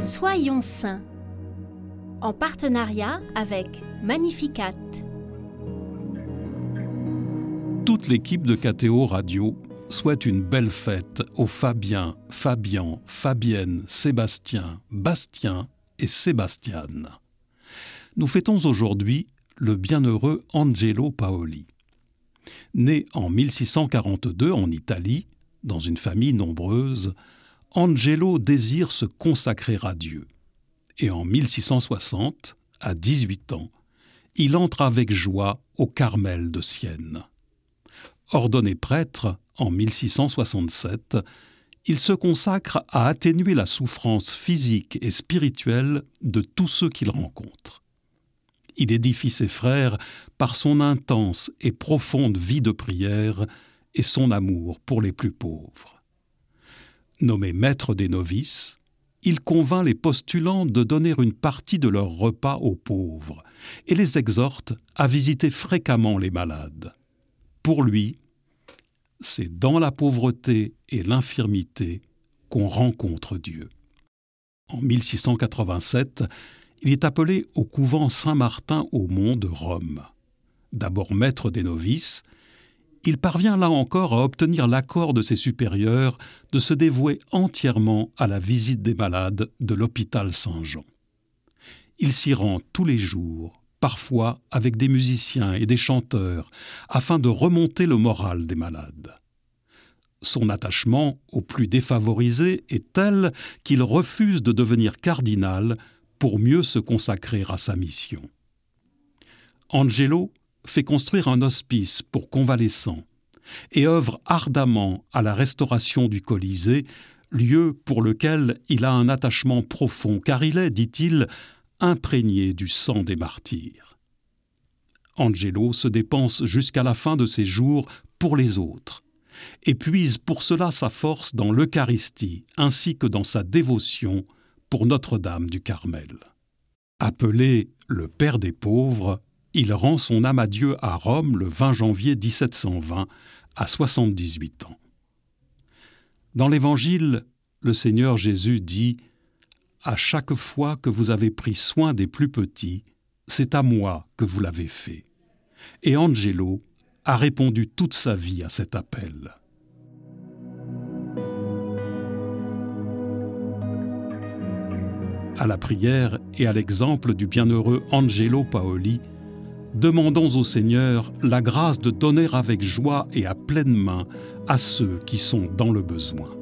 Soyons saints en partenariat avec Magnificat. Toute l'équipe de KTO Radio souhaite une belle fête aux Fabien, Fabian, Fabienne, Sébastien, Bastien et Sébastiane. Nous fêtons aujourd'hui le bienheureux Angelo Paoli. Né en 1642 en Italie, dans une famille nombreuse, Angelo désire se consacrer à Dieu. Et en 1660, à 18 ans, il entre avec joie au Carmel de Sienne. Ordonné prêtre en 1667, il se consacre à atténuer la souffrance physique et spirituelle de tous ceux qu'il rencontre. Il édifie ses frères par son intense et profonde vie de prière et son amour pour les plus pauvres. Nommé maître des novices, il convainc les postulants de donner une partie de leur repas aux pauvres et les exhorte à visiter fréquemment les malades. Pour lui, c'est dans la pauvreté et l'infirmité qu'on rencontre Dieu. En 1687, il est appelé au couvent Saint-Martin au Mont de Rome. D'abord maître des novices, il parvient là encore à obtenir l'accord de ses supérieurs de se dévouer entièrement à la visite des malades de l'hôpital Saint-Jean. Il s'y rend tous les jours, parfois avec des musiciens et des chanteurs, afin de remonter le moral des malades. Son attachement aux plus défavorisés est tel qu'il refuse de devenir cardinal pour mieux se consacrer à sa mission. Angelo fait construire un hospice pour convalescents et œuvre ardemment à la restauration du Colisée, lieu pour lequel il a un attachement profond, car il est, dit-il, imprégné du sang des martyrs. Angelo se dépense jusqu'à la fin de ses jours pour les autres, et puise pour cela sa force dans l'Eucharistie ainsi que dans sa dévotion pour Notre-Dame du Carmel. Appelé le Père des pauvres, il rend son âme à Dieu à Rome le 20 janvier 1720, à 78 ans. Dans l'Évangile, le Seigneur Jésus dit À chaque fois que vous avez pris soin des plus petits, c'est à moi que vous l'avez fait. Et Angelo a répondu toute sa vie à cet appel. À la prière et à l'exemple du bienheureux Angelo Paoli, demandons au Seigneur la grâce de donner avec joie et à pleine main à ceux qui sont dans le besoin.